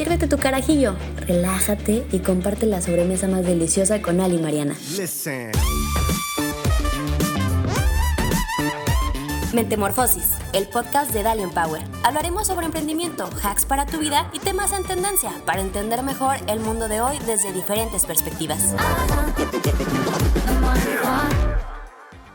Sírvete tu carajillo, relájate y comparte la sobremesa más deliciosa con Ali y Mariana. Mentemorfosis, el podcast de Dalian Power. Hablaremos sobre emprendimiento, hacks para tu vida y temas en tendencia para entender mejor el mundo de hoy desde diferentes perspectivas.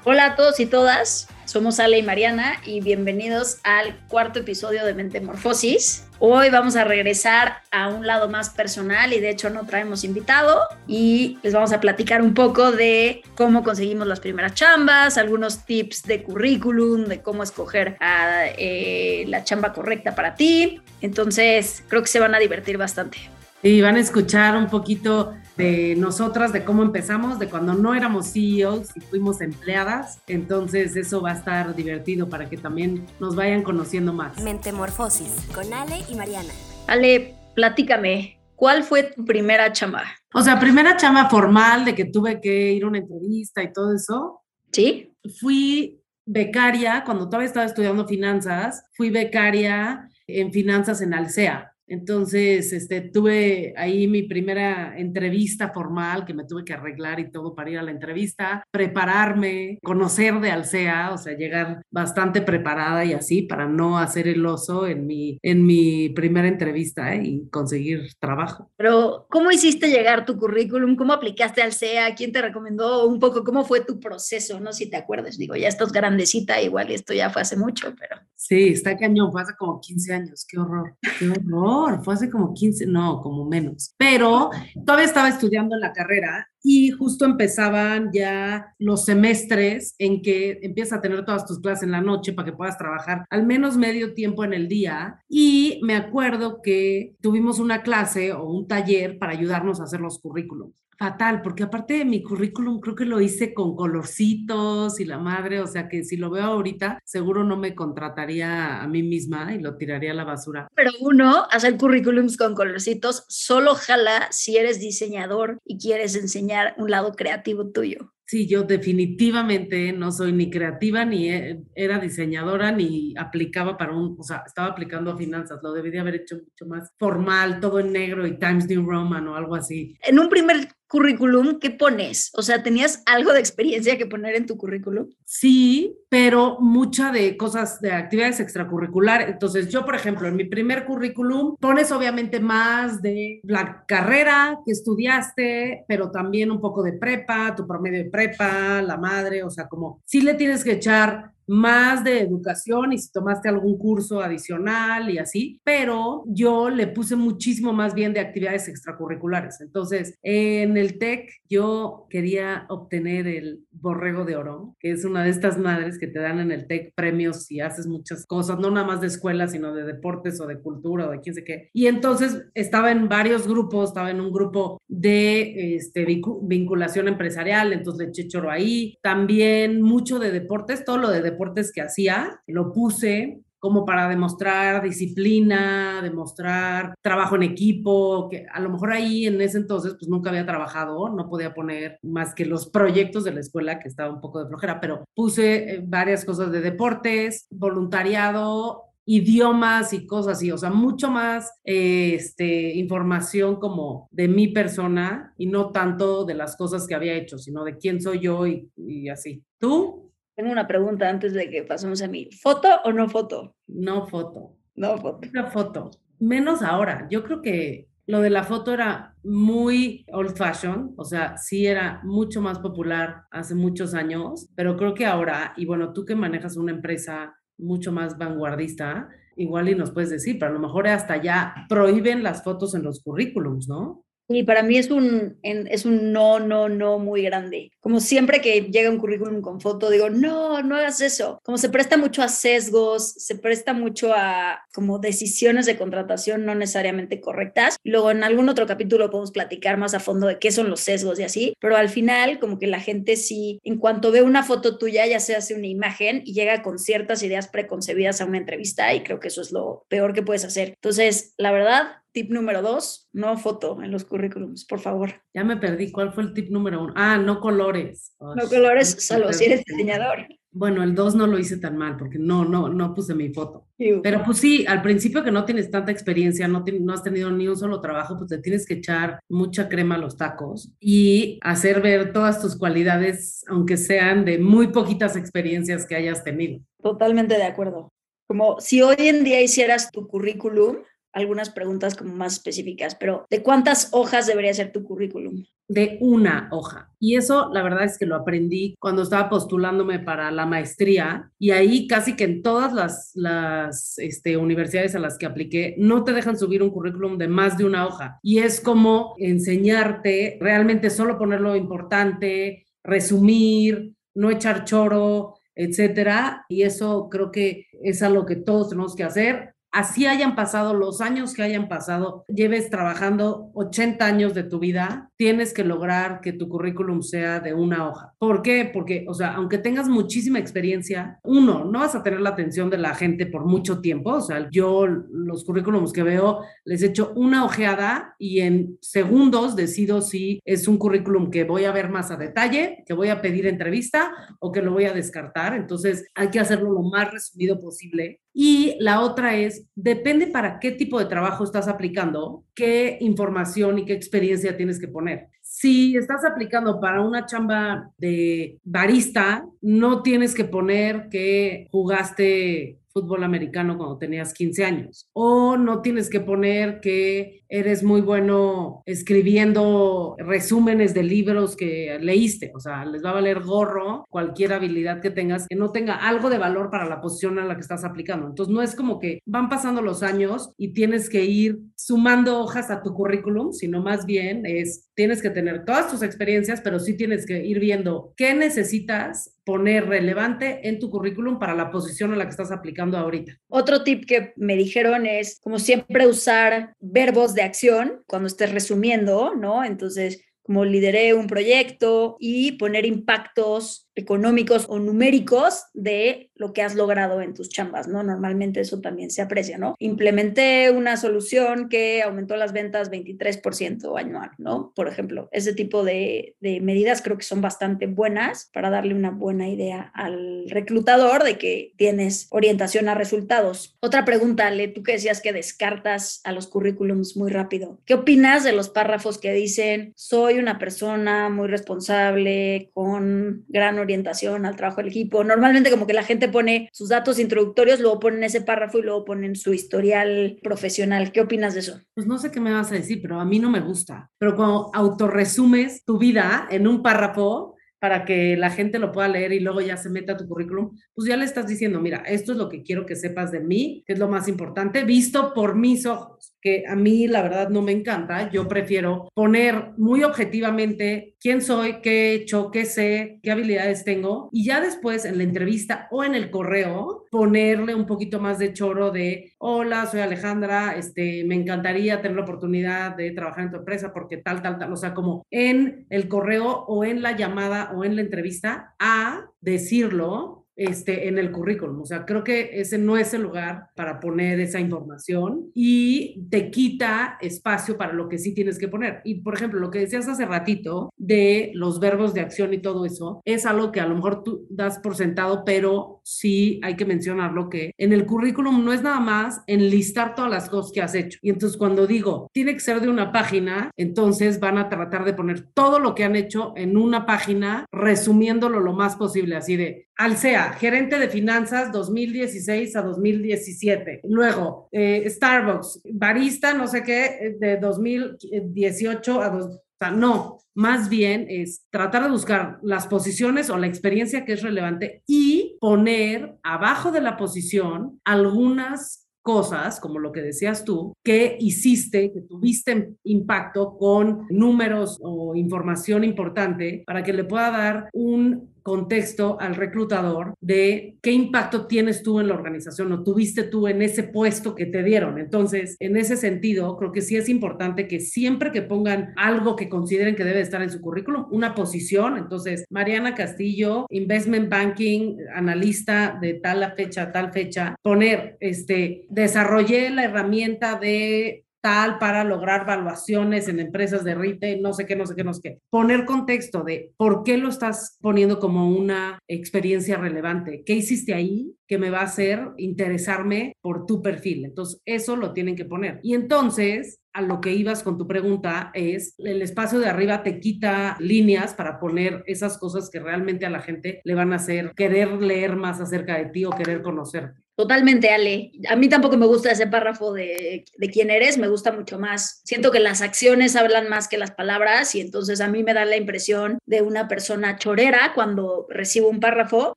Hola a todos y todas, somos Ale y Mariana y bienvenidos al cuarto episodio de Mentemorfosis. Hoy vamos a regresar a un lado más personal y de hecho no traemos invitado y les vamos a platicar un poco de cómo conseguimos las primeras chambas, algunos tips de currículum, de cómo escoger a, eh, la chamba correcta para ti. Entonces creo que se van a divertir bastante. Y van a escuchar un poquito de nosotras, de cómo empezamos, de cuando no éramos CEOs y fuimos empleadas. Entonces eso va a estar divertido para que también nos vayan conociendo más. Mentemorfosis con Ale y Mariana. Ale, platícame, ¿cuál fue tu primera chamba? O sea, primera chamba formal de que tuve que ir a una entrevista y todo eso. Sí. Fui becaria, cuando todavía estaba estudiando finanzas, fui becaria en finanzas en Alsea. Entonces, este, tuve ahí mi primera entrevista formal que me tuve que arreglar y todo para ir a la entrevista, prepararme, conocer de Alsea, o sea, llegar bastante preparada y así para no hacer el oso en mi, en mi primera entrevista ¿eh? y conseguir trabajo. Pero, ¿cómo hiciste llegar tu currículum? ¿Cómo aplicaste al SEA? ¿Quién te recomendó? Un poco, ¿cómo fue tu proceso? No sé si te acuerdas, digo, ya estás grandecita, igual esto ya fue hace mucho, pero... Sí, está cañón, fue hace como 15 años, qué horror, qué horror fue hace como 15, no, como menos. Pero todavía estaba estudiando en la carrera y justo empezaban ya los semestres en que empiezas a tener todas tus clases en la noche para que puedas trabajar al menos medio tiempo en el día. Y me acuerdo que tuvimos una clase o un taller para ayudarnos a hacer los currículums fatal, porque aparte de mi currículum creo que lo hice con colorcitos y la madre, o sea que si lo veo ahorita, seguro no me contrataría a mí misma y lo tiraría a la basura. Pero uno, hacer currículums con colorcitos, solo jala si eres diseñador y quieres enseñar un lado creativo tuyo. Sí, yo definitivamente no soy ni creativa, ni e, era diseñadora, ni aplicaba para un, o sea, estaba aplicando a finanzas, lo debería haber hecho mucho más formal, todo en negro y Times New Roman o algo así. En un primer currículum, ¿qué pones? O sea, ¿tenías algo de experiencia que poner en tu currículum? Sí, pero mucha de cosas, de actividades extracurriculares. Entonces, yo, por ejemplo, en mi primer currículum pones obviamente más de la carrera que estudiaste, pero también un poco de prepa, tu promedio de prepa, la madre, o sea, como sí le tienes que echar más de educación y si tomaste algún curso adicional y así, pero yo le puse muchísimo más bien de actividades extracurriculares. Entonces, en el TEC yo quería obtener el borrego de oro, que es una de estas madres que te dan en el TEC premios si haces muchas cosas, no nada más de escuela, sino de deportes o de cultura o de quién sé qué. Y entonces estaba en varios grupos, estaba en un grupo de este, vinculación empresarial, entonces le eché choro ahí, también mucho de deportes, todo lo de deportes deportes que hacía, lo puse como para demostrar disciplina, demostrar trabajo en equipo, que a lo mejor ahí en ese entonces pues nunca había trabajado, no podía poner más que los proyectos de la escuela que estaba un poco de flojera, pero puse eh, varias cosas de deportes, voluntariado, idiomas y cosas así, o sea, mucho más este, información como de mi persona y no tanto de las cosas que había hecho, sino de quién soy yo y, y así. ¿Tú? Tengo una pregunta antes de que pasemos a mí. ¿Foto o no foto? No foto. No foto. Foto. Menos ahora. Yo creo que lo de la foto era muy old fashion, o sea, sí era mucho más popular hace muchos años, pero creo que ahora, y bueno, tú que manejas una empresa mucho más vanguardista, igual y nos puedes decir, pero a lo mejor hasta ya prohíben las fotos en los currículums, ¿no? Y para mí es un, es un no, no, no muy grande. Como siempre que llega un currículum con foto, digo, no, no hagas eso. Como se presta mucho a sesgos, se presta mucho a como decisiones de contratación no necesariamente correctas. Luego en algún otro capítulo podemos platicar más a fondo de qué son los sesgos y así. Pero al final, como que la gente sí, en cuanto ve una foto tuya, ya se hace una imagen y llega con ciertas ideas preconcebidas a una entrevista y creo que eso es lo peor que puedes hacer. Entonces, la verdad, Tip número dos, no foto en los currículums, por favor. Ya me perdí. ¿Cuál fue el tip número uno? Ah, no colores. no colores, salvo si eres diseñador. Bueno, el 2 no lo hice tan mal porque no, no, no puse mi foto. Pero pues sí, al principio que no tienes tanta experiencia, no, no has tenido ni un solo trabajo, pues te tienes que echar mucha crema a los tacos y hacer ver todas tus cualidades, aunque sean de muy poquitas experiencias que hayas tenido. Totalmente de acuerdo. Como si hoy en día hicieras tu currículum, algunas preguntas como más específicas, pero ¿de cuántas hojas debería ser tu currículum? De una hoja. Y eso la verdad es que lo aprendí cuando estaba postulándome para la maestría y ahí casi que en todas las, las este, universidades a las que apliqué no te dejan subir un currículum de más de una hoja. Y es como enseñarte realmente solo poner lo importante, resumir, no echar choro, etcétera. Y eso creo que es algo que todos tenemos que hacer así hayan pasado los años que hayan pasado, lleves trabajando 80 años de tu vida, tienes que lograr que tu currículum sea de una hoja. ¿Por qué? Porque, o sea, aunque tengas muchísima experiencia, uno, no vas a tener la atención de la gente por mucho tiempo. O sea, yo los currículums que veo, les echo una ojeada y en segundos decido si es un currículum que voy a ver más a detalle, que voy a pedir entrevista o que lo voy a descartar. Entonces, hay que hacerlo lo más resumido posible y la otra es, depende para qué tipo de trabajo estás aplicando, qué información y qué experiencia tienes que poner. Si estás aplicando para una chamba de barista, no tienes que poner que jugaste fútbol americano cuando tenías 15 años. O no tienes que poner que eres muy bueno escribiendo resúmenes de libros que leíste. O sea, les va a valer gorro cualquier habilidad que tengas que no tenga algo de valor para la posición a la que estás aplicando. Entonces, no es como que van pasando los años y tienes que ir sumando hojas a tu currículum, sino más bien es, tienes que tener todas tus experiencias, pero sí tienes que ir viendo qué necesitas poner relevante en tu currículum para la posición a la que estás aplicando ahorita. Otro tip que me dijeron es, como siempre, usar verbos de acción cuando estés resumiendo, ¿no? Entonces, como lideré un proyecto y poner impactos económicos o numéricos de lo que has logrado en tus chambas, ¿no? Normalmente eso también se aprecia, ¿no? Implementé una solución que aumentó las ventas 23% anual, ¿no? Por ejemplo, ese tipo de, de, medidas creo que son bastante buenas para darle una buena idea al reclutador de que tienes orientación a resultados. Otra pregunta, Ale, tú que decías que descartas a los currículums muy rápido. ¿Qué opinas de los párrafos que dicen, soy una persona muy responsable, con gran orientación al trabajo del equipo. Normalmente como que la gente pone sus datos introductorios, luego ponen ese párrafo y luego ponen su historial profesional. ¿Qué opinas de eso? Pues no sé qué me vas a decir, pero a mí no me gusta. Pero cuando autorresumes tu vida en un párrafo, para que la gente lo pueda leer y luego ya se meta a tu currículum, pues ya le estás diciendo, mira, esto es lo que quiero que sepas de mí, que es lo más importante, visto por mis ojos que a mí la verdad no me encanta. Yo prefiero poner muy objetivamente quién soy, qué he hecho, qué sé, qué habilidades tengo y ya después en la entrevista o en el correo ponerle un poquito más de choro de hola, soy Alejandra, este, me encantaría tener la oportunidad de trabajar en tu empresa porque tal, tal, tal, o sea, como en el correo o en la llamada o en la entrevista a decirlo este, en el currículum. O sea, creo que ese no es el lugar para poner esa información y te quita espacio para lo que sí tienes que poner. Y, por ejemplo, lo que decías hace ratito de los verbos de acción y todo eso, es algo que a lo mejor tú das por sentado, pero sí hay que mencionarlo que en el currículum no es nada más enlistar todas las cosas que has hecho. Y entonces cuando digo, tiene que ser de una página, entonces van a tratar de poner todo lo que han hecho en una página, resumiéndolo lo más posible, así de, al sea, gerente de finanzas 2016 a 2017. Luego, eh, Starbucks, barista, no sé qué, de 2018 a... Dos, no, más bien es tratar de buscar las posiciones o la experiencia que es relevante y poner abajo de la posición algunas cosas, como lo que decías tú, que hiciste, que tuviste impacto con números o información importante para que le pueda dar un contexto al reclutador de qué impacto tienes tú en la organización o tuviste tú en ese puesto que te dieron. Entonces, en ese sentido, creo que sí es importante que siempre que pongan algo que consideren que debe estar en su currículum, una posición, entonces, Mariana Castillo, Investment Banking, analista de tal fecha tal fecha, poner, este, desarrollé la herramienta de tal para lograr valuaciones en empresas de retail, no sé qué, no sé qué, no sé qué. Poner contexto de por qué lo estás poniendo como una experiencia relevante. ¿Qué hiciste ahí que me va a hacer interesarme por tu perfil? Entonces, eso lo tienen que poner. Y entonces, a lo que ibas con tu pregunta es, el espacio de arriba te quita líneas para poner esas cosas que realmente a la gente le van a hacer querer leer más acerca de ti o querer conocerte. Totalmente, Ale. A mí tampoco me gusta ese párrafo de, quién eres, me gusta mucho más. Siento que las acciones hablan más que las palabras y entonces a mí me da la impresión de una persona chorera cuando recibo un párrafo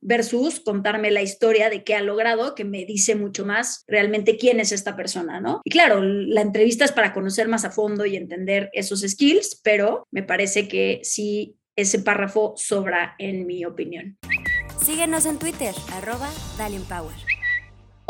versus contarme la historia de qué ha logrado, que me dice mucho más realmente quién es esta persona, ¿no? Y claro, la entrevista es para conocer más a fondo y entender esos skills, pero me parece que sí, ese párrafo sobra en mi opinión. Síguenos en Twitter, arroba Power.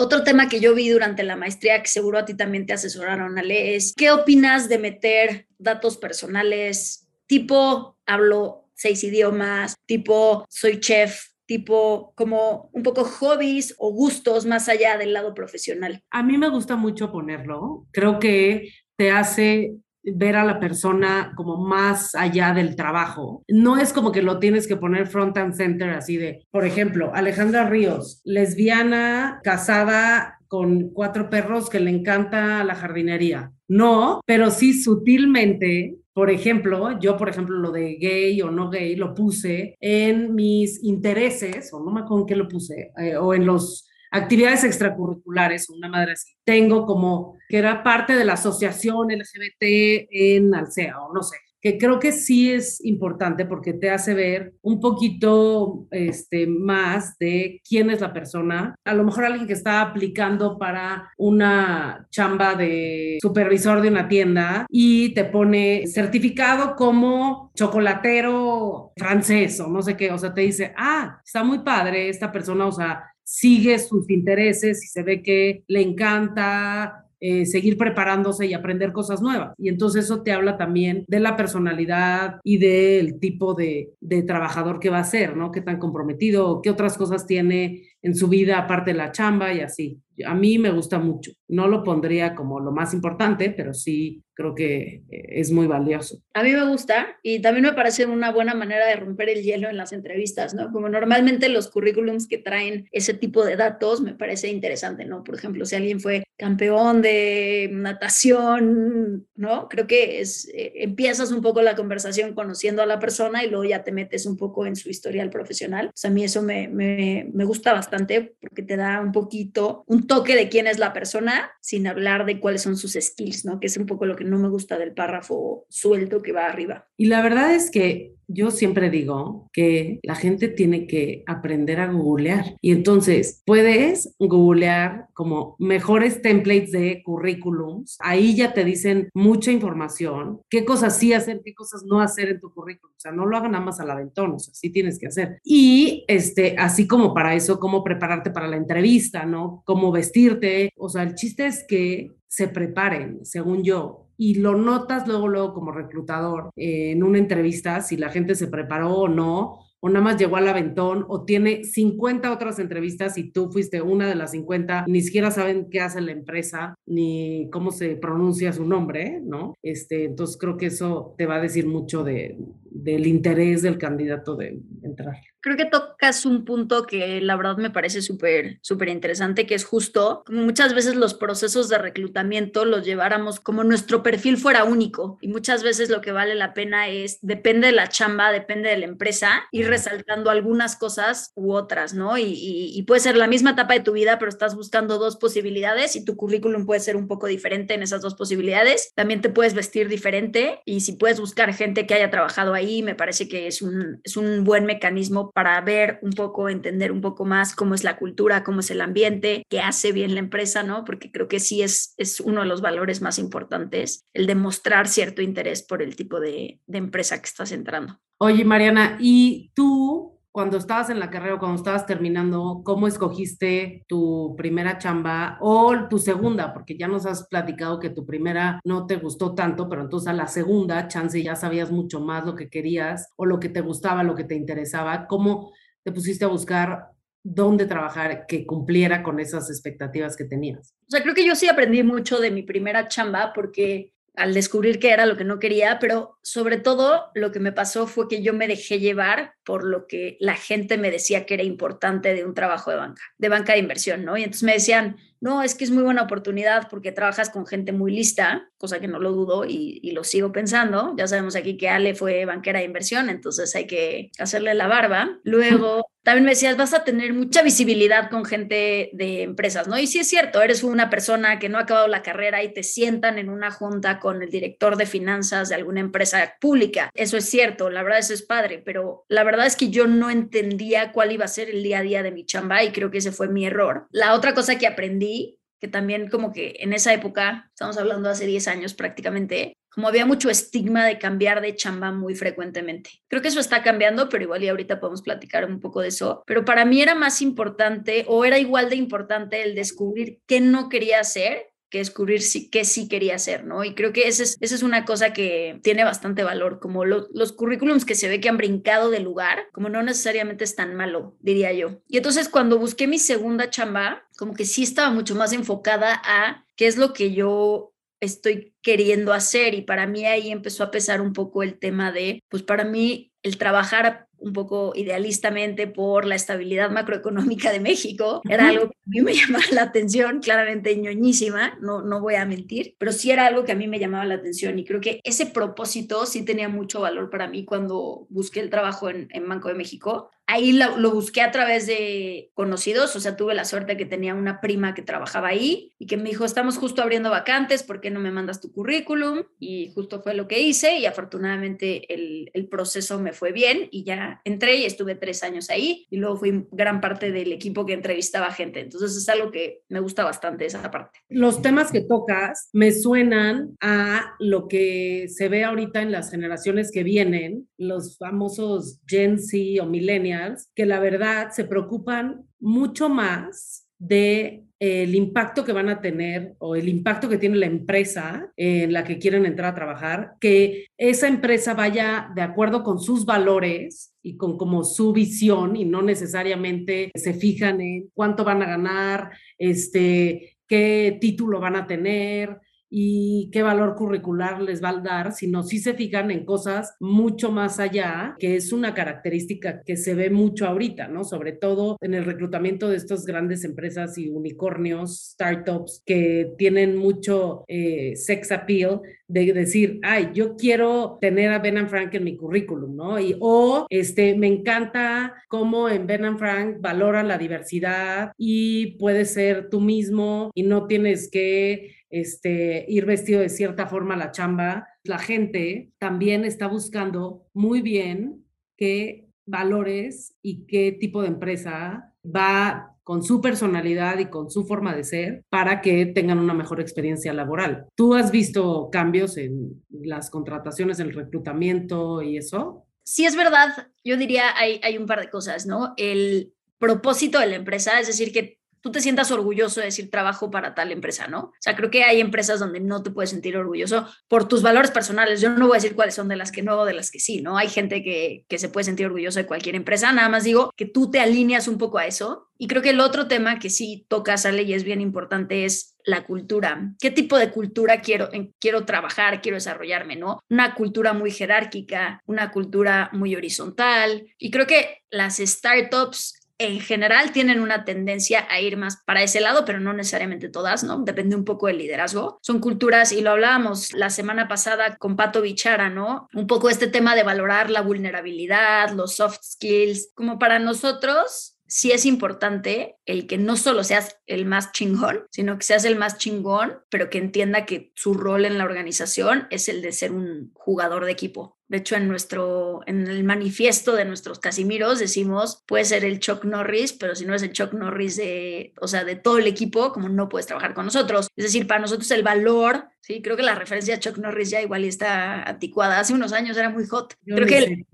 Otro tema que yo vi durante la maestría, que seguro a ti también te asesoraron, Ale, es ¿qué opinas de meter datos personales tipo hablo seis idiomas, tipo soy chef, tipo como un poco hobbies o gustos más allá del lado profesional? A mí me gusta mucho ponerlo. Creo que te hace ver a la persona como más allá del trabajo. No es como que lo tienes que poner front and center así de, por ejemplo, Alejandra Ríos, lesbiana, casada con cuatro perros que le encanta la jardinería. No, pero sí sutilmente por ejemplo, yo, por ejemplo, lo de gay o no gay, lo puse en mis intereses, o no me acuerdo en qué lo puse, eh, o en los actividades extracurriculares, una madre así. Tengo como que era parte de la asociación LGBT en Alcea, o no sé, que creo que sí es importante porque te hace ver un poquito este, más de quién es la persona. A lo mejor alguien que está aplicando para una chamba de supervisor de una tienda y te pone certificado como chocolatero francés o no sé qué, o sea, te dice, ah, está muy padre esta persona, o sea, sigue sus intereses y se ve que le encanta eh, seguir preparándose y aprender cosas nuevas. Y entonces eso te habla también de la personalidad y del tipo de, de trabajador que va a ser, ¿no? Qué tan comprometido, qué otras cosas tiene en su vida aparte de la chamba y así. A mí me gusta mucho. No lo pondría como lo más importante, pero sí creo que eh, es muy valioso. A mí me gusta y también me parece una buena manera de romper el hielo en las entrevistas, ¿no? Como normalmente los currículums que traen ese tipo de datos me parece interesante, ¿no? Por ejemplo, si alguien fue campeón de natación, ¿no? Creo que es, eh, empiezas un poco la conversación conociendo a la persona y luego ya te metes un poco en su historial profesional. Sea, a mí eso me, me, me gusta bastante porque te da un poquito, un toque de quién es la persona sin hablar de cuáles son sus skills, ¿no? Que es un poco lo que no me gusta del párrafo suelto que va arriba. Y la verdad es que yo siempre digo que la gente tiene que aprender a googlear. Y entonces puedes googlear como mejores templates de currículums. Ahí ya te dicen mucha información, qué cosas sí hacer, qué cosas no hacer en tu currículum. O sea, no lo hagan nada más al aventón, o sea, sí tienes que hacer. Y este, así como para eso, cómo prepararte para la entrevista, ¿no? Cómo vestirte. O sea, el chiste es que se preparen, según yo, y lo notas luego, luego como reclutador en una entrevista, si la gente se preparó o no, o nada más llegó al aventón, o tiene 50 otras entrevistas y tú fuiste una de las 50, ni siquiera saben qué hace la empresa, ni cómo se pronuncia su nombre, ¿no? Este, entonces creo que eso te va a decir mucho de, del interés del candidato de entrar creo que tocas un punto que la verdad me parece súper, súper interesante, que es justo como muchas veces los procesos de reclutamiento los lleváramos como nuestro perfil fuera único y muchas veces lo que vale la pena es, depende de la chamba, depende de la empresa, ir resaltando algunas cosas u otras, ¿no? Y, y, puede ser la misma etapa de tu vida, pero estás buscando dos posibilidades y tu currículum puede ser un poco diferente en esas dos posibilidades. También te puedes vestir diferente y si puedes buscar gente que haya trabajado ahí, me parece que es un, es un buen mecanismo para ver un poco, entender un poco más cómo es la cultura, cómo es el ambiente, qué hace bien la empresa, ¿no? Porque creo que sí es, es uno de los valores más importantes, el demostrar cierto interés por el tipo de, de empresa que estás entrando. Oye, Mariana, ¿y tú cuando estabas en la carrera cuando estabas terminando, cómo escogiste tu primera chamba o tu segunda, porque ya nos has platicado que tu primera no te gustó tanto, pero entonces a la segunda, chance ya sabías mucho más lo que querías o lo que te gustaba, lo que te interesaba, ¿cómo te pusiste a buscar dónde trabajar que cumpliera con esas expectativas que tenías? O sea, creo que yo sí aprendí mucho de mi primera chamba porque al descubrir que era lo que no quería, pero sobre todo lo que me pasó fue que yo me dejé llevar por lo que la gente me decía que era importante de un trabajo de banca, de banca de inversión, ¿no? Y entonces me decían, no, es que es muy buena oportunidad porque trabajas con gente muy lista, cosa que no lo dudo y, y, lo sigo pensando. Ya sabemos aquí que Ale fue banquera de inversión, entonces hay que hacerle la barba. Luego también me decías, vas a tener mucha visibilidad con gente de empresas, ¿no? Y sí es cierto, eres una persona que no ha acabado la carrera y te sientan en una junta con el director de finanzas de alguna empresa pública. Eso es cierto, la verdad eso es padre, pero la verdad es que yo no entendía cuál iba a ser el día a día de mi chamba y creo que ese fue mi error. La otra cosa que aprendí que también como que en esa época, estamos hablando hace 10 años prácticamente, como había mucho estigma de cambiar de chamba muy frecuentemente. Creo que eso está cambiando, pero igual y ahorita podemos platicar un poco de eso. Pero para mí era más importante o era igual de importante el descubrir qué no quería hacer que descubrir si, qué sí quería hacer, ¿no? Y creo que esa es, esa es una cosa que tiene bastante valor, como los currículums que se ve que han brincado de lugar, como no necesariamente es tan malo, diría yo. Y entonces cuando busqué mi segunda chamba, como que sí estaba mucho más enfocada a qué es lo que yo estoy queriendo hacer y para mí ahí empezó a pesar un poco el tema de, pues para mí el trabajar un poco idealistamente por la estabilidad macroeconómica de México. Era algo que a mí me llamaba la atención, claramente ñoñísima, no, no voy a mentir, pero sí era algo que a mí me llamaba la atención y creo que ese propósito sí tenía mucho valor para mí cuando busqué el trabajo en, en Banco de México. Ahí lo, lo, busqué a través de conocidos, o sea, tuve la suerte que tenía una prima que trabajaba ahí y que me dijo, estamos justo abriendo vacantes, ¿por qué no me mandas tu currículum? Y justo fue lo que hice y afortunadamente el, el proceso me fue bien y ya entré y estuve tres años ahí y luego fui gran parte del equipo que entrevistaba gente. Entonces es algo que me gusta bastante esa parte. Los temas que tocas me suenan a lo que se ve ahorita en las generaciones que vienen, los famosos Gen Z o millennials, que la verdad se preocupan mucho más de el impacto que van a tener o el impacto que tiene la empresa en la que quieren entrar a trabajar, que esa empresa vaya de acuerdo con sus valores y con como su visión y no necesariamente se fijan en cuánto van a ganar, este, qué título van a tener, y qué valor curricular les va a dar, sino si se fijan en cosas mucho más allá, que es una característica que se ve mucho ahorita, ¿no? Sobre todo en el reclutamiento de estas grandes empresas y unicornios, startups, que tienen mucho eh, sex appeal, de decir, ay, yo quiero tener a Ben Frank en mi currículum, ¿no? Y, o este, me encanta cómo en Ben Frank valora la diversidad y puedes ser tú mismo y no tienes que este, ir vestido de cierta forma a la chamba, la gente también está buscando muy bien qué valores y qué tipo de empresa va con su personalidad y con su forma de ser para que tengan una mejor experiencia laboral. ¿Tú has visto cambios en las contrataciones, el reclutamiento y eso? Sí, es verdad. Yo diría hay, hay un par de cosas, ¿no? El propósito de la empresa, es decir, que tú te sientas orgulloso de decir trabajo para tal empresa, ¿no? O sea, creo que hay empresas donde no te puedes sentir orgulloso por tus valores personales. Yo no voy a decir cuáles son de las que no, de las que sí, ¿no? Hay gente que, que se puede sentir orgulloso de cualquier empresa, nada más digo que tú te alineas un poco a eso. Y creo que el otro tema que sí toca, sale y es bien importante es la cultura. ¿Qué tipo de cultura quiero, quiero trabajar, quiero desarrollarme, no? Una cultura muy jerárquica, una cultura muy horizontal. Y creo que las startups en general tienen una tendencia a ir más para ese lado, pero no necesariamente todas, ¿no? Depende un poco del liderazgo. Son culturas, y lo hablábamos la semana pasada con Pato Bichara, ¿no? Un poco este tema de valorar la vulnerabilidad, los soft skills, como para nosotros sí es importante el que no solo seas el más chingón, sino que seas el más chingón, pero que entienda que su rol en la organización es el de ser un jugador de equipo. De hecho, en nuestro, en el manifiesto de nuestros Casimiros decimos, puede ser el Chuck Norris, pero si no es el Chuck Norris de, o sea, de todo el equipo, como no puedes trabajar con nosotros. Es decir, para nosotros el valor, sí, creo que la referencia a Chuck Norris ya igual está anticuada. Hace unos años era muy hot. creo que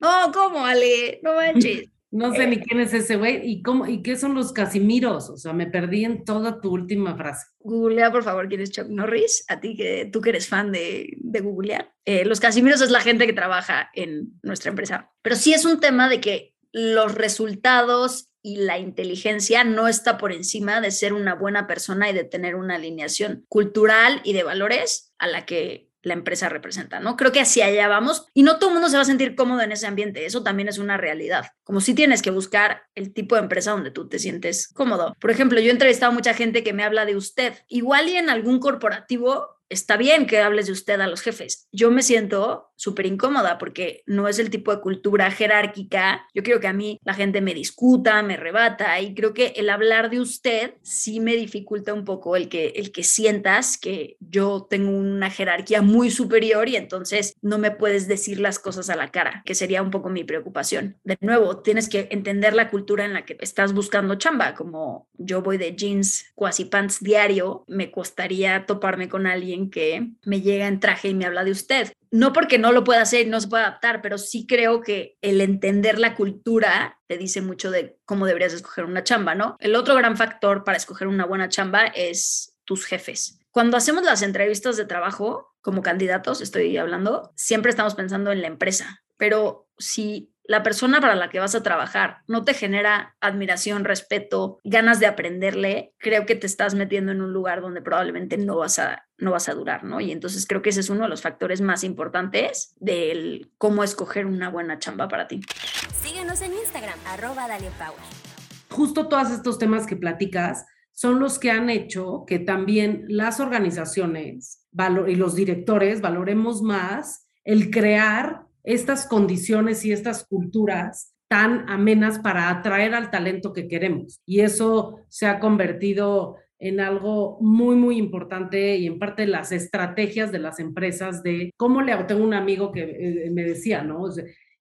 No, ¿cómo, Ale? No manches. No sé ni eh, quién es ese güey y cómo y qué son los Casimiros. O sea, me perdí en toda tu última frase. Googlea, por favor, quién es Chuck Norris. A ti que tú que eres fan de, de googlear. Eh, los Casimiros es la gente que trabaja en nuestra empresa. Pero sí es un tema de que los resultados y la inteligencia no está por encima de ser una buena persona y de tener una alineación cultural y de valores a la que la empresa representa, ¿no? Creo que hacia allá vamos y no todo el mundo se va a sentir cómodo en ese ambiente, eso también es una realidad. Como si tienes que buscar el tipo de empresa donde tú te sientes cómodo. Por ejemplo, yo he entrevistado a mucha gente que me habla de usted, igual y en algún corporativo está bien que hables de usted a los jefes. Yo me siento súper incómoda porque no es el tipo de cultura jerárquica. Yo quiero que a mí la gente me discuta, me rebata y creo que el hablar de usted sí me dificulta un poco el que, el que sientas que yo tengo una jerarquía muy superior y entonces no me puedes decir las cosas a la cara, que sería un poco mi preocupación. De nuevo, tienes que entender la cultura en la que estás buscando chamba, como yo voy de jeans, cuasi pants diario, me costaría toparme con alguien que me llega en traje y me habla de usted. No porque no lo pueda hacer y no se pueda adaptar, pero sí creo que el entender la cultura te dice mucho de cómo deberías escoger una chamba, ¿no? El otro gran factor para escoger una buena chamba es tus jefes. Cuando hacemos las entrevistas de trabajo como candidatos, estoy hablando, siempre estamos pensando en la empresa, pero si la persona para la que vas a trabajar no te genera admiración, respeto, ganas de aprenderle, creo que te estás metiendo en un lugar donde probablemente no vas a, no vas a durar, ¿no? Y entonces creo que ese es uno de los factores más importantes del cómo escoger una buena chamba para ti. Síguenos en Instagram, arroba Power. Justo todos estos temas que platicas son los que han hecho que también las organizaciones y los directores valoremos más el crear estas condiciones y estas culturas tan amenas para atraer al talento que queremos. Y eso se ha convertido en algo muy, muy importante y en parte las estrategias de las empresas de cómo le tengo un amigo que eh, me decía, ¿no?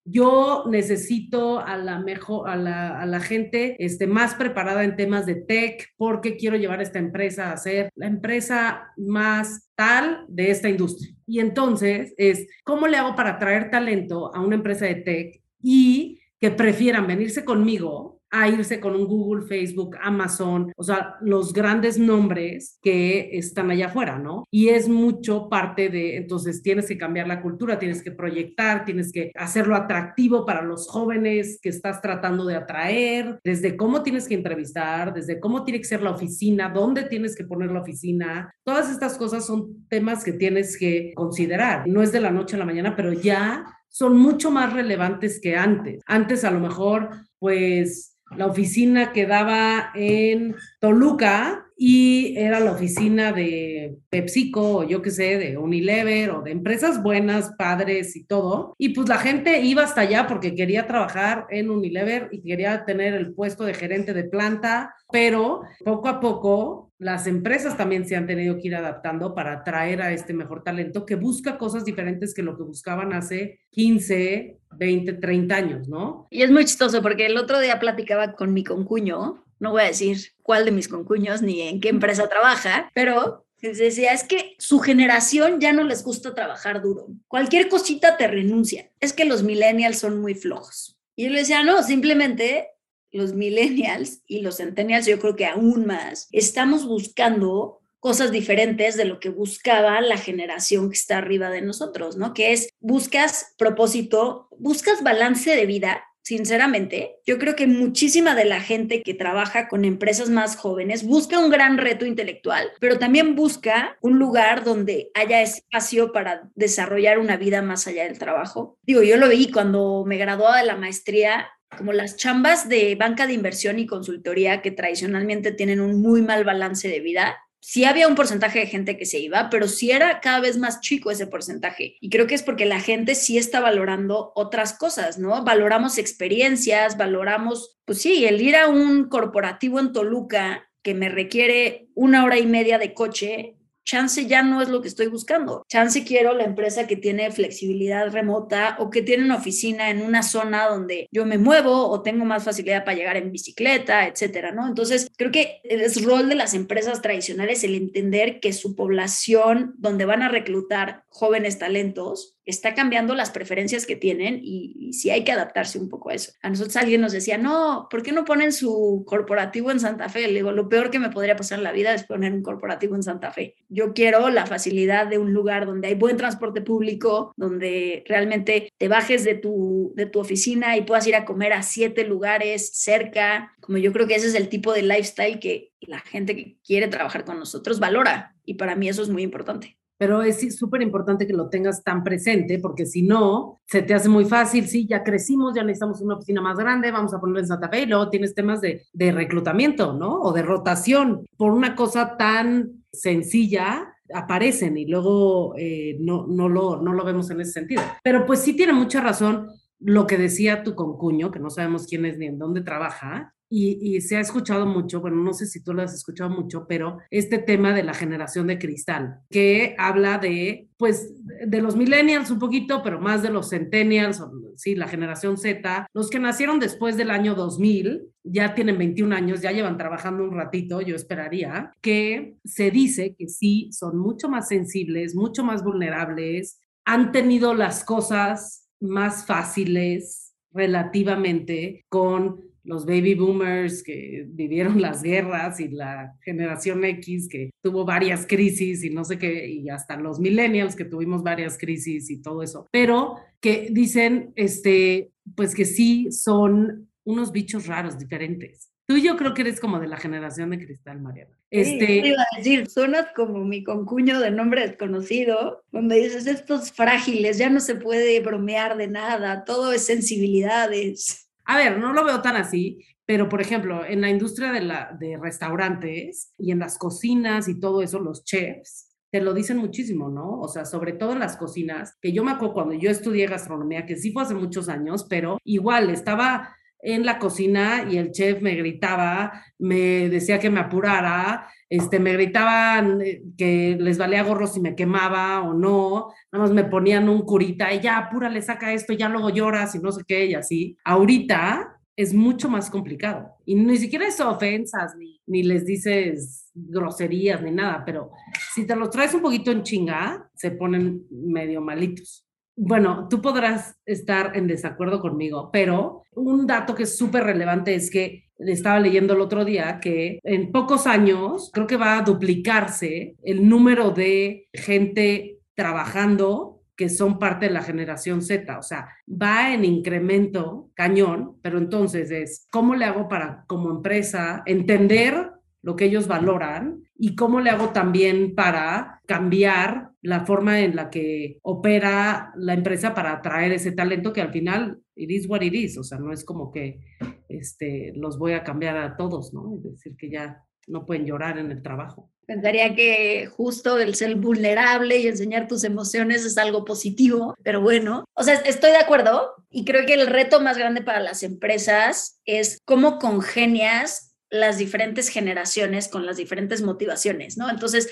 Yo necesito a la mejor, a la, a la, gente este, más preparada en temas de tech porque quiero llevar esta empresa a ser la empresa más tal de esta industria. Y entonces es, ¿cómo le hago para atraer talento a una empresa de tech y que prefieran venirse conmigo a irse con un Google, Facebook, Amazon, o sea, los grandes nombres que están allá afuera, ¿no? Y es mucho parte de, entonces tienes que cambiar la cultura, tienes que proyectar, tienes que hacerlo atractivo para los jóvenes que estás tratando de atraer, desde cómo tienes que entrevistar, desde cómo tiene que ser la oficina, dónde tienes que poner la oficina, todas estas cosas son temas que tienes que considerar. No es de la noche a la mañana, pero ya son mucho más relevantes que antes. Antes a lo mejor, pues la oficina quedaba en Toluca y era la oficina de PepsiCo o yo qué sé, de Unilever o de empresas buenas, padres y todo. Y pues la gente iba hasta allá porque quería trabajar en Unilever y quería tener el puesto de gerente de planta, pero poco a poco las empresas también se han tenido que ir adaptando para atraer a este mejor talento que busca cosas diferentes que lo que buscaban hace 15, 20, 30 años, ¿no? Y es muy chistoso porque el otro día platicaba con mi concuño no voy a decir cuál de mis concuños ni en qué empresa trabaja, pero decía, es que su generación ya no les gusta trabajar duro. Cualquier cosita te renuncia. Es que los millennials son muy flojos. Y yo le decía, no, simplemente los millennials y los centennials, yo creo que aún más, estamos buscando cosas diferentes de lo que buscaba la generación que está arriba de nosotros, ¿no? Que es, buscas propósito, buscas balance de vida sinceramente, yo creo que muchísima de la gente que trabaja con empresas más jóvenes busca un gran reto intelectual, pero también busca un lugar donde haya espacio para desarrollar una vida más allá del trabajo. Digo, yo lo vi cuando me graduaba de la maestría, como las chambas de banca de inversión y consultoría que tradicionalmente tienen un muy mal balance de vida, sí había un porcentaje de gente que se iba, pero sí era cada vez más chico ese porcentaje. Y creo que es porque la gente sí está valorando otras cosas, ¿no? Valoramos experiencias, valoramos, pues sí, el ir a un corporativo en Toluca que me requiere una hora y media de coche, chance ya no es lo que estoy buscando. Chance quiero la empresa que tiene flexibilidad remota o que tiene una oficina en una zona donde yo me muevo o tengo más facilidad para llegar en bicicleta, etcétera, ¿no? Entonces, creo que es rol de las empresas tradicionales el entender que su población donde van a reclutar jóvenes talentos está cambiando las preferencias que tienen y, si hay que adaptarse un poco a eso. A nosotros alguien nos decía, no, ¿por qué no ponen su corporativo en Santa Fe? Le digo, lo peor que me podría pasar en la vida es poner un corporativo en Santa Fe Yo quiero la facilidad de un lugar donde hay buen transporte público, donde realmente te bajes de tu, de tu oficina y puedas ir a comer a siete lugares cerca. Como yo creo que ese es el tipo de lifestyle que la gente que quiere trabajar con nosotros valora. Y para mí eso es muy importante pero es súper importante que lo tengas tan presente porque si no, se te hace muy fácil, sí, ya crecimos, ya necesitamos una oficina más grande, vamos a ponerla en Santa Fe y luego tienes temas de, de reclutamiento, ¿no? O de rotación. Por una cosa tan sencilla, aparecen y luego eh, no, no, lo, no lo vemos en ese sentido. Pero pues sí tiene mucha razón lo que decía tu concuño, que no sabemos quién es ni en dónde trabaja, y, se ha escuchado mucho, bueno, no sé si tú lo has escuchado mucho, pero este tema de la generación de cristal, que habla de, pues, de los millennials un poquito, pero más de los centennials, sí, la generación Z, los que nacieron después del año 2000, ya tienen 21 años, ya llevan trabajando un ratito, yo esperaría, que se dice que sí, son mucho más sensibles, mucho más vulnerables, han tenido las cosas más fáciles relativamente con los baby boomers que vivieron las guerras y la generación X que tuvo varias crisis y no sé qué, y hasta los millennials que tuvimos varias crisis y todo eso, pero que dicen, este, pues que sí son unos bichos raros, diferentes. Tú yo creo que eres como de la generación de cristal, Mariana. Este... iba a decir, suenas como mi concuño de nombre desconocido, donde dices, estos frágiles, ya no se puede bromear de nada, todo es sensibilidades. A ver, no lo veo tan así, pero por ejemplo, en la industria de, la, de restaurantes y en las cocinas y todo eso, los chefs, te lo dicen muchísimo, ¿no? O sea, sobre todo en las cocinas, que yo me acuerdo cuando yo estudié gastronomía, que sí fue hace muchos años, pero igual estaba en la cocina y el chef me gritaba, me decía que me apurara, este, me gritaban eh, que les valía gorro si me quemaba o no, nada más me ponían un curita y ya, apúrale, saca esto, ya luego lloras y no sé qué, y así. Ahorita es mucho más complicado y ni siquiera es ofensas, ni, ni les dices groserías, ni nada, pero si te los traes un poquito en chinga, se ponen medio malitos bueno, tú podrás estar en desacuerdo conmigo, pero un dato que es súper relevante es que estaba leyendo el otro día que en pocos años creo que va a duplicarse el número de gente trabajando que son parte de la generación Z, o sea, va en incremento cañón, pero entonces es, ¿cómo le hago para como empresa entender lo que ellos valoran y cómo le hago también para cambiar la forma en la que opera la empresa para atraer ese talento que al final it is what it o sea, no es como que este, los voy a cambiar a todos, ¿no? Es decir, que ya no pueden llorar en el trabajo. Pensaría que justo el ser vulnerable y enseñar tus emociones es algo positivo, pero bueno, o sea, estoy de acuerdo y creo que el reto más grande para las empresas es cómo congenias las diferentes generaciones con las diferentes motivaciones, ¿no? Entonces,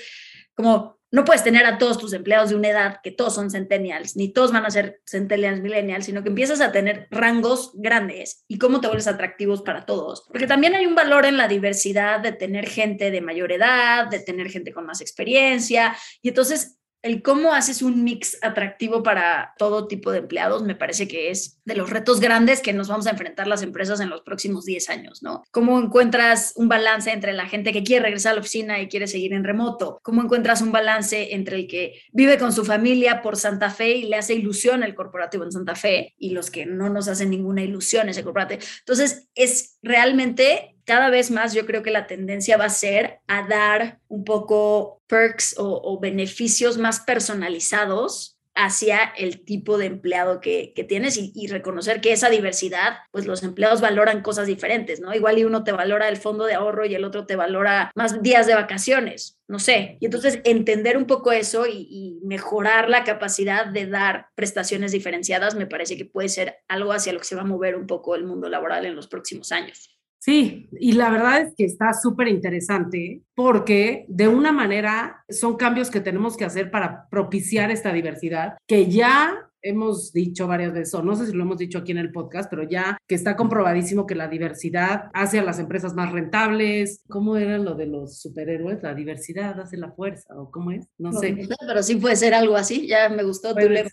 como no puedes tener a todos tus empleados de una edad que todos son centennials, ni todos van a ser centennials, millennials, sino que empiezas a tener rangos grandes y cómo te vuelves atractivos para todos. Porque también hay un valor en la diversidad de tener gente de mayor edad, de tener gente con más experiencia, y entonces el cómo haces un mix atractivo para todo tipo de empleados me parece que es de los retos grandes que nos vamos a enfrentar las empresas en los próximos 10 años, ¿no? ¿Cómo encuentras un balance entre la gente que quiere regresar a la oficina y quiere seguir en remoto? ¿Cómo encuentras un balance entre el que vive con su familia por Santa Fe y le hace ilusión el corporativo en Santa Fe y los que no nos hacen ninguna ilusión ese corporativo? Entonces, es realmente cada vez más yo creo que la tendencia va a ser a dar un poco perks o, beneficios más personalizados hacia el tipo de empleado que, tienes y, reconocer que esa diversidad, pues los empleados valoran cosas diferentes, ¿no? Igual y uno te valora el fondo de ahorro y el otro te valora más días de vacaciones, no sé. Y entonces entender un poco eso y mejorar la capacidad de dar prestaciones diferenciadas me parece que puede ser algo hacia lo que se va a mover un poco el mundo laboral en los próximos años. Sí, y la verdad es que está súper interesante porque de una manera son cambios que tenemos que hacer para propiciar esta diversidad que ya hemos dicho varias veces, o no sé si lo hemos dicho aquí en el podcast, pero ya que está comprobadísimo que la diversidad hace a las empresas más rentables. ¿Cómo era lo de los superhéroes? La diversidad hace la fuerza, o cómo es? No, sé. Pero sí puede ser algo así, ya me gustó tu lema.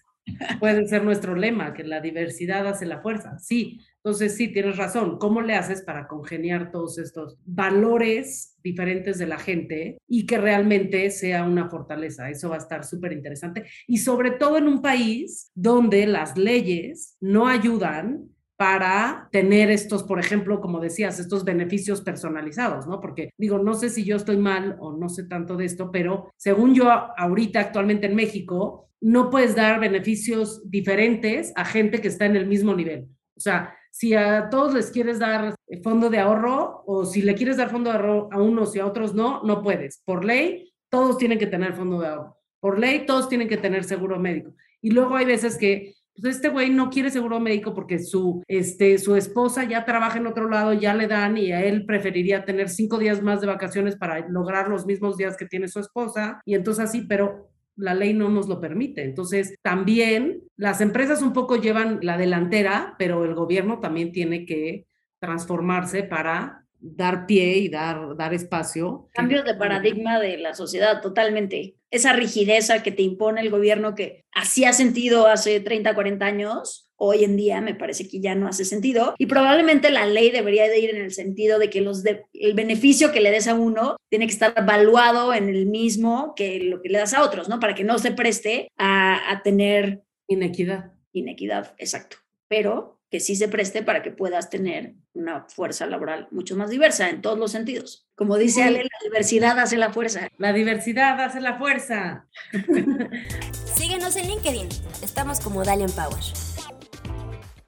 Puede ser nuestro lema, que la diversidad hace la fuerza. Sí, Entonces, sí, tienes razón. ¿Cómo le haces para congeniar todos estos valores diferentes de la gente y que realmente sea una fortaleza? Eso va a estar súper interesante. Y sobre todo en un país donde las leyes no ayudan para tener estos, por ejemplo, como decías, estos beneficios personalizados, ¿no? Porque digo, no sé si yo estoy mal o no sé tanto de esto, pero según yo ahorita actualmente en México, no puedes dar beneficios diferentes a gente que está en el mismo nivel. O sea, si a todos les quieres dar fondo de ahorro o si le quieres dar fondo de ahorro a unos y a otros no, no puedes. Por ley, todos tienen que tener fondo de ahorro. Por ley, todos tienen que tener seguro médico. Y luego hay veces que pues este güey no quiere seguro médico porque su, este, su esposa ya trabaja en otro lado, ya le dan y a él preferiría tener cinco días más de vacaciones para lograr los mismos días que tiene su esposa. Y entonces así, pero la ley no nos lo permite. Entonces, también las empresas un poco llevan la delantera, pero el gobierno también tiene que transformarse para dar pie y dar, dar espacio. Cambios de paradigma de la sociedad, totalmente. Esa rigidez que te impone el gobierno que hacía sentido hace 30, 40 años, hoy en día me parece que ya no hace sentido. Y probablemente la ley debería de ir en el sentido de que los el beneficio que le des a uno tiene que estar evaluado en el mismo que lo que le das a otros, ¿no? Para que no se preste a, a tener... Inequidad. Inequidad, exacto. Pero que sí se preste para que puedas tener una fuerza laboral mucho más diversa en todos los sentidos. Como dice Ale, la diversidad hace la fuerza. La diversidad hace la fuerza. Síguenos en LinkedIn. Estamos como Dalian Power.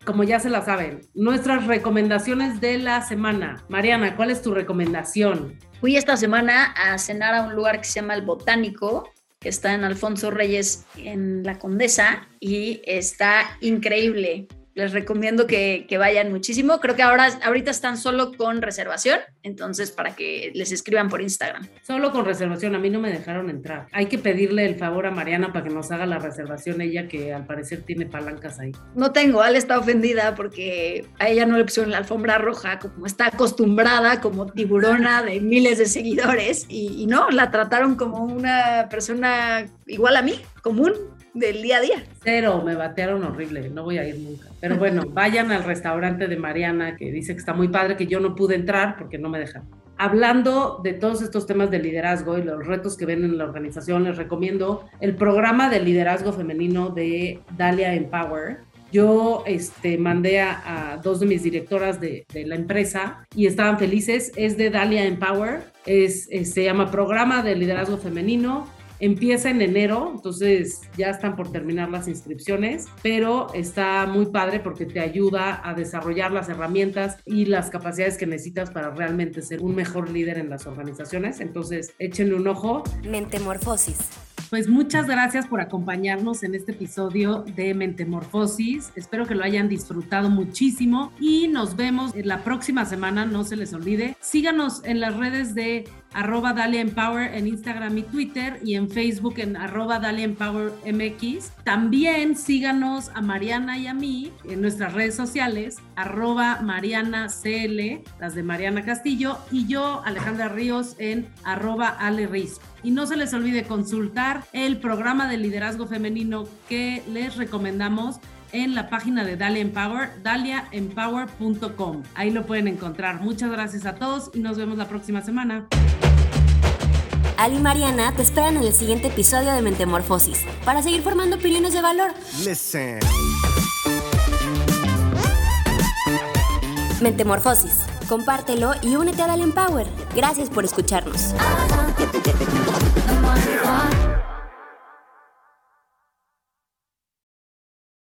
Como ya se la saben, nuestras recomendaciones de la semana. Mariana, ¿cuál es tu recomendación? Fui esta semana a cenar a un lugar que se llama El Botánico, que está en Alfonso Reyes en La Condesa y está increíble les recomiendo que, vayan muchísimo. Creo que ahora, ahorita están solo con reservación, entonces para que les escriban por Instagram. Solo con reservación, a mí no me dejaron entrar. Hay que pedirle el favor a Mariana para que nos haga la reservación, ella que al parecer tiene palancas ahí. No tengo, Ale está ofendida porque a ella no le pusieron la alfombra roja, como está acostumbrada como tiburona de miles de seguidores, y, y no, la trataron como una persona igual a mí, común, del día a día. Cero, me batearon horrible, no voy a ir nunca. Pero bueno, vayan al restaurante de Mariana, que dice que está muy padre, que yo no pude entrar porque no me dejan. Hablando de todos estos temas de liderazgo y los retos que ven en la organización, les recomiendo el programa de liderazgo femenino de Dalia Empower. Yo este, mandé a, dos de mis directoras de, de, la empresa y estaban felices. Es de Dalia Empower, es, se llama Programa de Liderazgo Femenino Empieza en enero, entonces ya están por terminar las inscripciones, pero está muy padre porque te ayuda a desarrollar las herramientas y las capacidades que necesitas para realmente ser un mejor líder en las organizaciones. Entonces, échenle un ojo. Mentemorfosis. Pues muchas gracias por acompañarnos en este episodio de Mentemorfosis. Espero que lo hayan disfrutado muchísimo y nos vemos la próxima semana. No se les olvide. Síganos en las redes de arroba Dalia Empower en Instagram y Twitter y en Facebook en arroba Dalia Empower MX. También síganos a Mariana y a mí en nuestras redes sociales, arroba Mariana CL, las de Mariana Castillo, y yo, Alejandra Ríos, en arroba Ale Y no se les olvide consultar el programa de liderazgo femenino que les recomendamos en la página de Dalia Empower, daliaempower.com. Ahí lo pueden encontrar. Muchas gracias a todos y nos vemos la próxima semana. Ali y Mariana te esperan en el siguiente episodio de Mentemorfosis para seguir formando opiniones de valor. Listen. Mentemorfosis. Compártelo y únete a Dalia Empower. Gracias por escucharnos.